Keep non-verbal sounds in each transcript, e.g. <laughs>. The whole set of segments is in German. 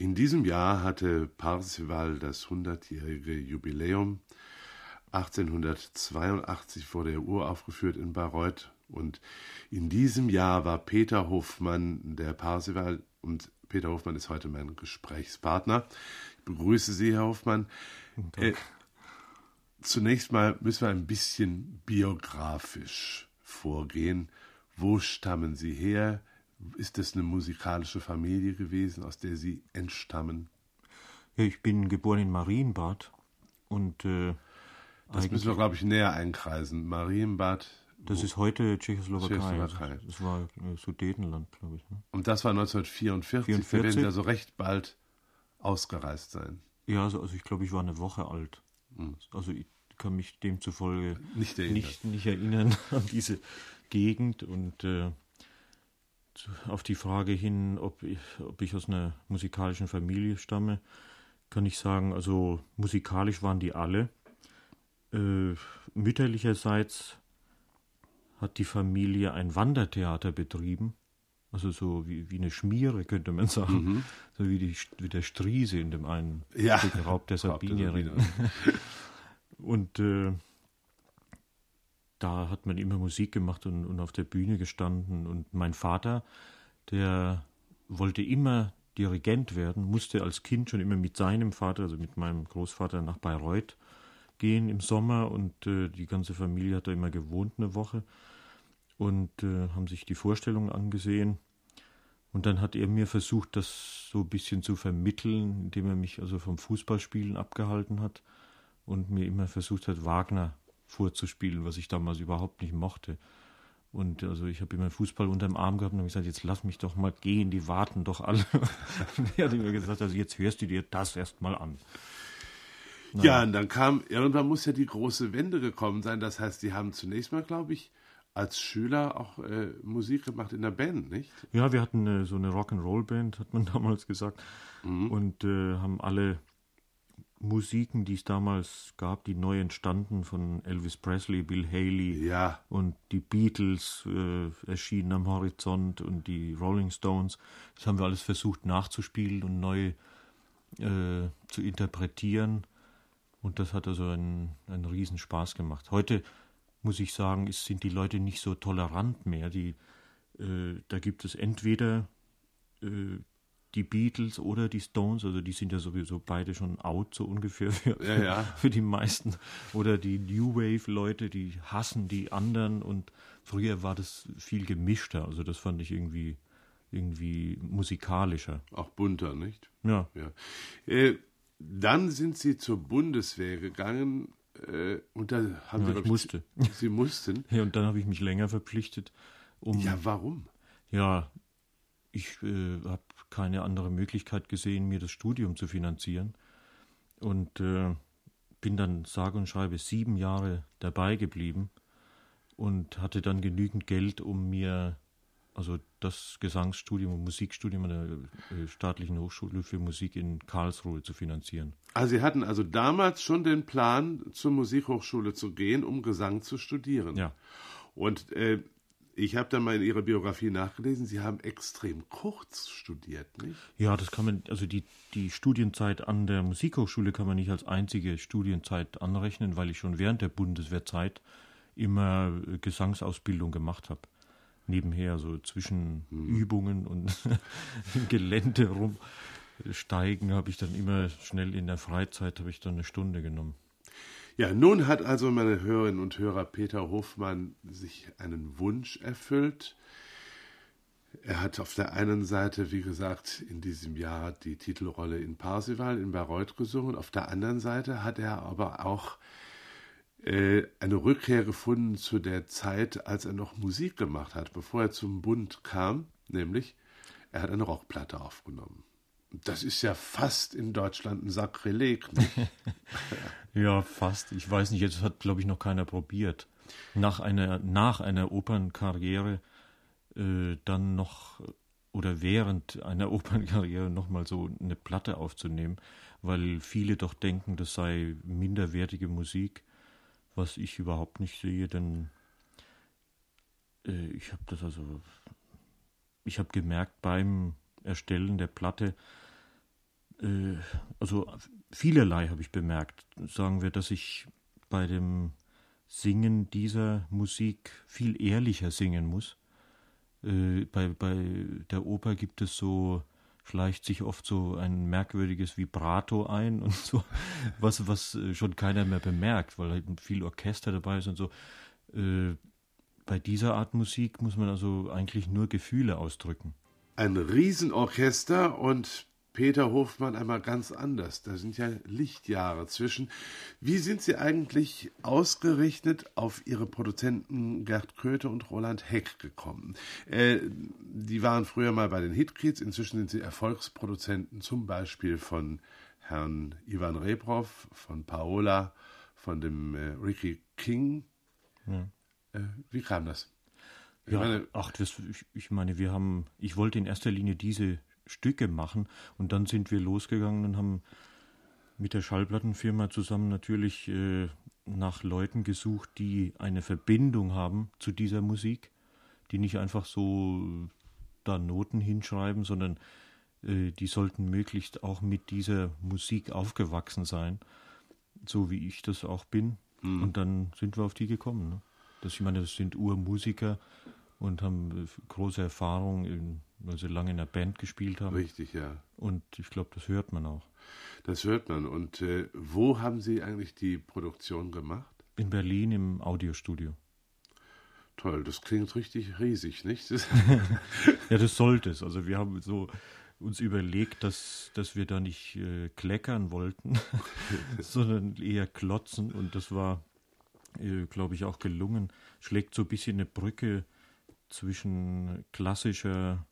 In diesem Jahr hatte Parsival das 100-jährige Jubiläum. 1882 wurde er uraufgeführt in Bayreuth und in diesem Jahr war Peter Hofmann der Parsival und Peter Hofmann ist heute mein Gesprächspartner. Ich begrüße Sie, Herr Hofmann. Äh, zunächst mal müssen wir ein bisschen biografisch vorgehen. Wo stammen Sie her? Ist es eine musikalische Familie gewesen, aus der Sie entstammen? Ja, ich bin geboren in Marienbad und äh, das müssen wir, glaube ich, näher einkreisen. Marienbad. Das ist heute Tschechoslowakei. Tschechoslowakei. Das war äh, Sudetenland, glaube ich. Ne? Und das war 1944. 44. Wir werden ja so recht bald ausgereist sein. Ja, also, also ich glaube, ich war eine Woche alt. Hm. Also ich kann mich demzufolge nicht erinnern, nicht, nicht erinnern <laughs> an diese Gegend und äh, auf die Frage hin, ob ich, ob ich aus einer musikalischen Familie stamme, kann ich sagen, also musikalisch waren die alle. Äh, mütterlicherseits hat die Familie ein Wandertheater betrieben. Also so wie, wie eine Schmiere, könnte man sagen. Mhm. So wie, die, wie der Striese in dem einen ja. Raub der Sabinierin. <laughs> Und äh, da hat man immer Musik gemacht und, und auf der Bühne gestanden. Und mein Vater, der wollte immer Dirigent werden, musste als Kind schon immer mit seinem Vater, also mit meinem Großvater, nach Bayreuth gehen im Sommer und äh, die ganze Familie hat da immer gewohnt eine Woche und äh, haben sich die Vorstellung angesehen. Und dann hat er mir versucht, das so ein bisschen zu vermitteln, indem er mich also vom Fußballspielen abgehalten hat und mir immer versucht hat, Wagner vorzuspielen, was ich damals überhaupt nicht mochte. Und also ich habe immer Fußball unterm Arm gehabt und habe gesagt, jetzt lass mich doch mal gehen, die warten doch alle. <laughs> und er hat mir gesagt, also jetzt hörst du dir das erst mal an. Nein. Ja, und dann kam, irgendwann muss ja die große Wende gekommen sein. Das heißt, die haben zunächst mal, glaube ich, als Schüler auch äh, Musik gemacht in der Band, nicht? Ja, wir hatten äh, so eine Rock'n'Roll-Band, hat man <laughs> damals gesagt. Mhm. Und äh, haben alle Musiken, die es damals gab, die neu entstanden von Elvis Presley, Bill Haley ja. und die Beatles äh, erschienen am Horizont und die Rolling Stones. Das haben wir alles versucht nachzuspielen und neu äh, zu interpretieren. Und das hat also einen, einen Riesenspaß gemacht. Heute muss ich sagen, ist, sind die Leute nicht so tolerant mehr. Die, äh, da gibt es entweder äh, die Beatles oder die Stones, also die sind ja sowieso beide schon out, so ungefähr für, ja, ja. <laughs> für die meisten. Oder die New Wave-Leute, die hassen die anderen und früher war das viel gemischter, also das fand ich irgendwie, irgendwie musikalischer. Auch bunter, nicht? Ja. ja. Äh, dann sind Sie zur Bundeswehr gegangen äh, und da haben ja, Sie, ich musste. <laughs> Sie mussten. Ja, und dann habe ich mich länger verpflichtet. Um, ja, warum? Ja, ich äh, habe keine andere Möglichkeit gesehen, mir das Studium zu finanzieren. Und äh, bin dann sage und schreibe sieben Jahre dabei geblieben und hatte dann genügend Geld, um mir also das Gesangsstudium und Musikstudium an der äh, staatlichen Hochschule für Musik in Karlsruhe zu finanzieren. Also Sie hatten also damals schon den Plan, zur Musikhochschule zu gehen, um Gesang zu studieren. Ja. Und äh, ich habe dann mal in Ihrer Biografie nachgelesen, Sie haben extrem kurz studiert, nicht? Ja, das kann man, also die, die Studienzeit an der Musikhochschule kann man nicht als einzige Studienzeit anrechnen, weil ich schon während der Bundeswehrzeit immer äh, Gesangsausbildung gemacht habe. Nebenher, so zwischen hm. Übungen und <laughs> im Gelände rumsteigen, habe ich dann immer schnell in der Freizeit, habe ich dann eine Stunde genommen. Ja, nun hat also meine Hörerinnen und Hörer Peter Hofmann sich einen Wunsch erfüllt. Er hat auf der einen Seite, wie gesagt, in diesem Jahr die Titelrolle in Parsival in Bayreuth gesungen. Auf der anderen Seite hat er aber auch äh, eine Rückkehr gefunden zu der Zeit, als er noch Musik gemacht hat, bevor er zum Bund kam, nämlich er hat eine Rockplatte aufgenommen. Das ist ja fast in Deutschland ein Sakrileg. <laughs> ja, fast. Ich weiß nicht, jetzt hat, glaube ich, noch keiner probiert. Nach einer, nach einer Opernkarriere äh, dann noch oder während einer <laughs> Opernkarriere nochmal so eine Platte aufzunehmen, weil viele doch denken, das sei minderwertige Musik, was ich überhaupt nicht sehe, denn äh, ich habe das also, ich habe gemerkt beim Erstellen der Platte, Äh, also vielerlei habe ich bemerkt. Sagen wir, dass ich bei dem Singen dieser Musik viel ehrlicher singen muss. Äh, bei, bei der Oper gibt es so, schleicht sich oft so ein merkwürdiges Vibrato ein und so, was, was äh, schon keiner mehr bemerkt, weil halt viel Orchester dabei ist und so. Äh, bei dieser Art Musik muss man also eigentlich nur Gefühle ausdrücken. Ein Riesenorchester und Peter Hofmann einmal ganz anders. Da sind ja Lichtjahre zwischen. Wie sind Sie eigentlich ausgerechnet auf Ihre Produzenten Gerd Köthe und Roland Heck gekommen? Äh, die waren früher mal bei den Hitkids, inzwischen sind sie Erfolgsproduzenten, zum Beispiel von Herrn Ivan Rebrov, von Paola, von dem äh, Ricky King. Ja. Äh, wie kam das? Ich ja, meine, ach, das, ich, ich meine, wir haben, ich wollte in erster Linie diese Stücke machen. Und dann sind wir losgegangen und haben mit der Schallplattenfirma zusammen natürlich äh, nach Leuten gesucht, die eine Verbindung haben zu dieser Musik, die nicht einfach so da Noten hinschreiben, sondern äh, die sollten möglichst auch mit dieser Musik aufgewachsen sein, so wie ich das auch bin. Mhm. Und dann sind wir auf die gekommen. Ne? Das, ich meine, das sind Urmusiker und haben äh, große Erfahrung in weil sie lange in der Band gespielt haben. Richtig, ja. Und ich glaube, das hört man auch. Das hört man. Und äh, wo haben Sie eigentlich die Produktion gemacht? In Berlin im Audiostudio. Toll, das klingt richtig riesig, nicht? <laughs> ja, das sollte es. Also wir haben so uns überlegt, dass, dass wir da nicht äh, kleckern wollten, <laughs> sondern eher klotzen. Und das war, äh, glaube ich, auch gelungen. Schlägt so ein bisschen eine Brücke zwischen klassischer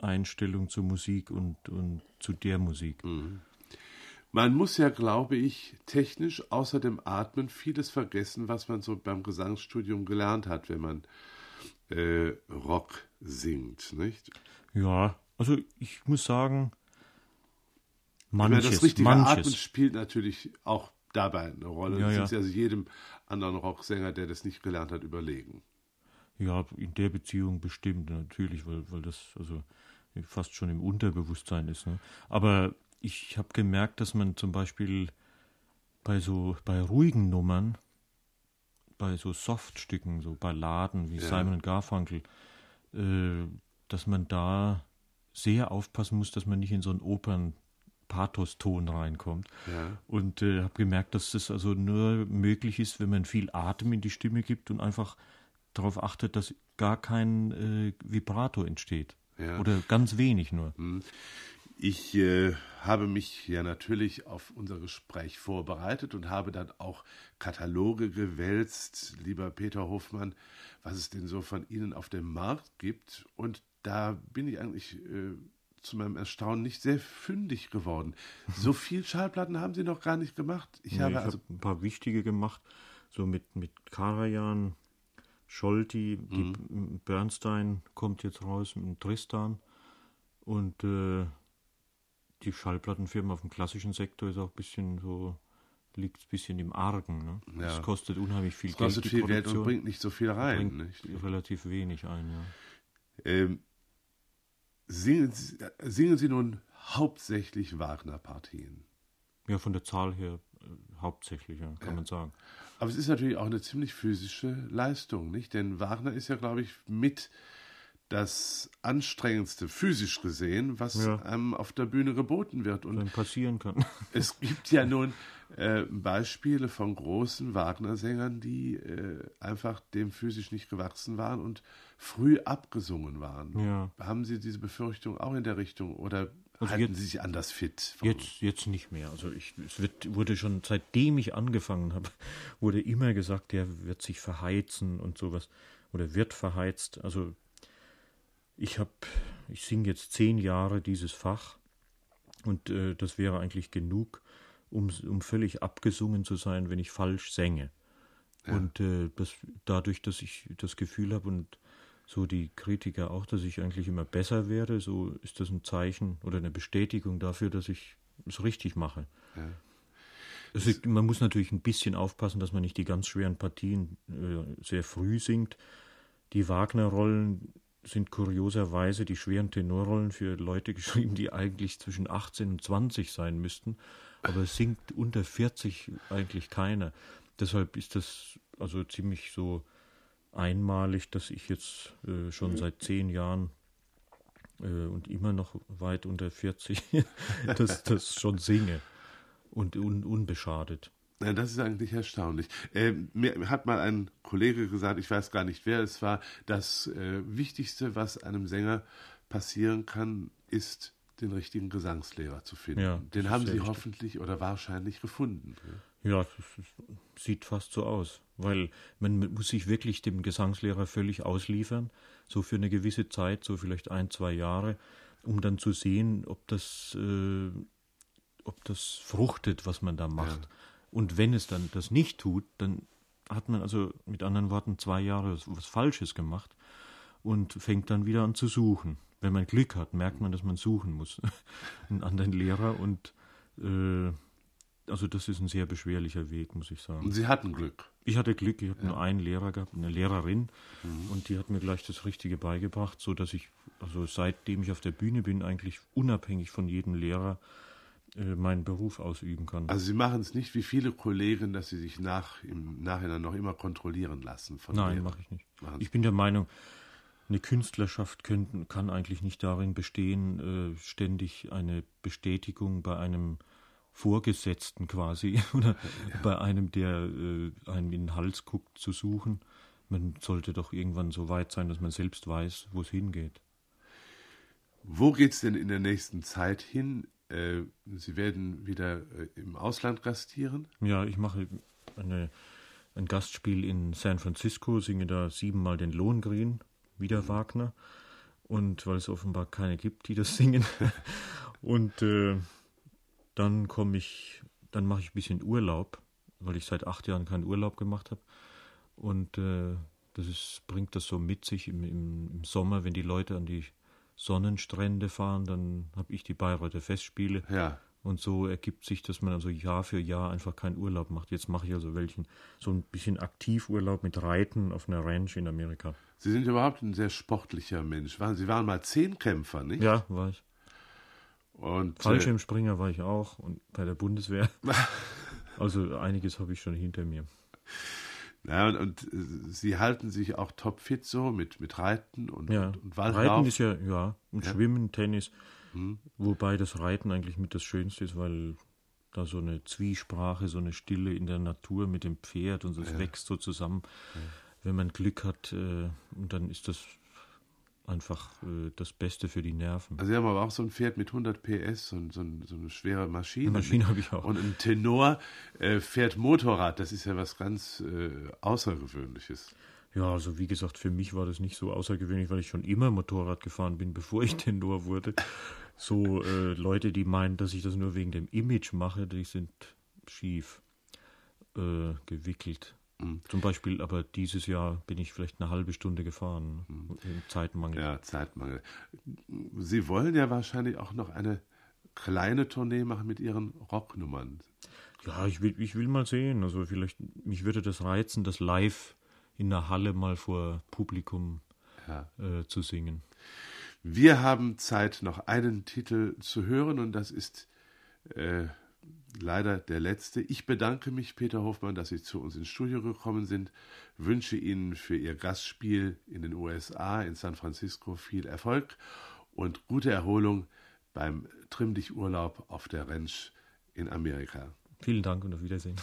Einstellung zur Musik und, und zu der Musik. Mhm. Man muss ja, glaube ich, technisch außer dem Atmen vieles vergessen, was man so beim Gesangsstudium gelernt hat, wenn man äh, Rock singt, nicht? Ja, also ich muss sagen, manches, meine, das richtige manches. Atmen spielt natürlich auch dabei eine Rolle. Ja, ja. ist also jedem anderen Rocksänger, der das nicht gelernt hat, überlegen. Ja, in der Beziehung bestimmt natürlich, weil, weil das, also fast schon im Unterbewusstsein ist. Ne? Aber ich habe gemerkt, dass man zum Beispiel bei so bei ruhigen Nummern, bei so Softstücken, so Balladen wie ja. Simon Garfunkel, äh, dass man da sehr aufpassen muss, dass man nicht in so einen Opern Pathos-Ton reinkommt. Ja. Und äh, habe gemerkt, dass das also nur möglich ist, wenn man viel Atem in die Stimme gibt und einfach darauf achtet, dass gar kein äh, Vibrato entsteht. Ja. Oder ganz wenig nur. Hm. Ich äh, habe mich ja natürlich auf unser Gespräch vorbereitet und habe dann auch Kataloge gewälzt, lieber Peter Hofmann, was es denn so von Ihnen auf dem Markt gibt. Und da bin ich eigentlich äh, zu meinem Erstaunen nicht sehr fündig geworden. So <laughs> viel Schallplatten haben Sie noch gar nicht gemacht. Ich nee, habe ich also hab ein paar wichtige gemacht, so mit, mit Karajan, Scholti, mhm. Bernstein kommt jetzt raus mit Tristan und äh, die Schallplattenfirma auf dem klassischen Sektor ist auch ein bisschen so, liegt ein bisschen im Argen. Ne? Ja. Das kostet unheimlich viel das Geld. kostet viel Geld und bringt nicht so viel rein. Nicht? Relativ wenig ein, ja. Ähm, singen, Sie, singen Sie nun hauptsächlich Wagner-Partien? Ja, von der Zahl her äh, hauptsächlich, ja, kann ja. man sagen. Aber es ist natürlich auch eine ziemlich physische Leistung, nicht? Denn Wagner ist ja, glaube ich, mit das anstrengendste, physisch gesehen, was ja. einem auf der Bühne geboten wird. Und Dann passieren kann. <laughs> Es gibt ja nun äh, Beispiele von großen Wagner-Sängern, die äh, einfach dem physisch nicht gewachsen waren und früh abgesungen waren. Ja. Haben Sie diese Befürchtung auch in der Richtung oder also Halten jetzt, Sie sich anders fit? Jetzt, jetzt nicht mehr. Also ich, es wird, wurde schon, seitdem ich angefangen habe, <laughs> wurde immer gesagt, der wird sich verheizen und sowas. Oder wird verheizt. Also ich habe, ich singe jetzt zehn Jahre dieses Fach und äh, das wäre eigentlich genug, um, um völlig abgesungen zu sein, wenn ich falsch sänge. Ja. Und äh, das, dadurch, dass ich das Gefühl habe und so die Kritiker auch, dass ich eigentlich immer besser werde, so ist das ein Zeichen oder eine Bestätigung dafür, dass ich es richtig mache. Ja. Also man muss natürlich ein bisschen aufpassen, dass man nicht die ganz schweren Partien äh, sehr früh singt. Die Wagner-Rollen sind kurioserweise die schweren Tenorrollen für Leute <laughs> geschrieben, die eigentlich zwischen 18 und 20 sein müssten. Aber es singt unter 40 eigentlich keiner. Deshalb ist das also ziemlich so einmalig, dass ich jetzt äh, schon seit zehn Jahren äh, und immer noch weit unter 40 <laughs> das, das schon singe und un, unbeschadet. Ja, das ist eigentlich erstaunlich. Äh, mir hat mal ein Kollege gesagt, ich weiß gar nicht wer es war, das äh, Wichtigste, was einem Sänger passieren kann, ist, den richtigen Gesangslehrer zu finden. Ja, den haben Sie richtig. hoffentlich oder wahrscheinlich gefunden. Ja, es sieht fast so aus, weil man muss sich wirklich dem Gesangslehrer völlig ausliefern, so für eine gewisse Zeit, so vielleicht ein, zwei Jahre, um dann zu sehen, ob das, äh, ob das fruchtet, was man da macht. Ja. Und wenn es dann das nicht tut, dann hat man also mit anderen Worten zwei Jahre was, Falsches gemacht und fängt dann wieder an zu suchen. Wenn man Glück hat, merkt man, dass man suchen muss. <laughs> einen anderen Lehrer und äh, also das ist ein sehr beschwerlicher Weg, muss ich sagen. Und Sie hatten Glück? Ich hatte Glück, ich habe ja. nur einen Lehrer gehabt, eine Lehrerin, mhm. und die hat mir gleich das Richtige beigebracht, so dass ich, also seitdem ich auf der Bühne bin, eigentlich unabhängig von jedem Lehrer meinen Beruf ausüben kann. Also Sie machen es nicht wie viele Kollegen, dass Sie sich nach, im Nachhinein noch immer kontrollieren lassen Nein, mache ich nicht. Machen's. Ich bin der Meinung, eine Künstlerschaft können, kann eigentlich nicht darin bestehen, äh, ständig eine Bestätigung bei einem Vorgesetzten quasi <laughs> oder ja. bei einem, der äh, einem in den Hals guckt, zu suchen. Man sollte doch irgendwann so weit sein, dass man selbst weiß, wo es hingeht. Wo geht es denn in der nächsten Zeit hin? Äh, Sie werden wieder äh, im Ausland gastieren? Ja, ich mache eine, ein Gastspiel in San Francisco, singe da siebenmal den Lohengrin, wieder mhm. Wagner. Und weil es offenbar keine gibt, die das singen. <laughs> und äh, dann komme ich, dann mache ich ein bisschen Urlaub, weil ich seit acht Jahren keinen Urlaub gemacht habe. Und äh, das ist, bringt das so mit sich im, im, im Sommer, wenn die Leute an die Sonnenstrände fahren, dann habe ich die Bayreuther Festspiele. Ja. Und so ergibt sich, dass man also Jahr für Jahr einfach keinen Urlaub macht. Jetzt mache ich also welchen, so ein bisschen Aktivurlaub mit Reiten auf einer Ranch in Amerika. Sie sind überhaupt ein sehr sportlicher Mensch. Sie waren mal Zehnkämpfer, nicht? Ja, war ich. Und, Fallschirmspringer äh, war ich auch und bei der Bundeswehr. <laughs> also einiges habe ich schon hinter mir. Ja, und, äh, Sie halten sich auch topfit so mit, mit Reiten und, ja. und, und Waldlauf. Reiten ist ja, ja, und ja. Schwimmen, Tennis. Hm. Wobei das Reiten eigentlich mit das Schönste ist, weil da so eine Zwiesprache, so eine Stille in der Natur mit dem Pferd und es ja. wächst so zusammen. Ja. Wenn man Glück hat, äh, und dann ist das einfach äh, das Beste für die Nerven. Also Sie haben aber auch so ein Pferd mit 100 PS, so, so, so eine schwere Maschine. Eine Maschine habe ich auch. Und ein Tenor äh, fährt Motorrad, das ist ja was ganz äh, Außergewöhnliches. Ja, also wie gesagt, für mich war das nicht so außergewöhnlich, weil ich schon immer Motorrad gefahren bin, bevor ich <laughs> Tenor wurde. So äh, Leute, die meinen, dass ich das nur wegen dem Image mache, die sind schief äh, gewickelt. Mhm. Zum Beispiel, aber dieses Jahr bin ich vielleicht eine halbe Stunde gefahren. Mhm. Zeitmangel. Ja, Zeitmangel. Sie wollen ja wahrscheinlich auch noch eine kleine Tournee machen mit Ihren Rocknummern. Ja, ich will, ich will mal sehen. Also vielleicht, mich würde das reizen, das live in der Halle mal vor Publikum ja. äh, zu singen. Wir haben Zeit, noch einen Titel zu hören und das ist äh, leider der letzte. Ich bedanke mich, Peter Hofmann, dass Sie zu uns ins Studio gekommen sind, wünsche Ihnen für Ihr Gastspiel in den USA, in San Francisco, viel Erfolg und gute Erholung beim Trimm dich Urlaub auf der Ranch in Amerika. Vielen Dank und auf Wiedersehen.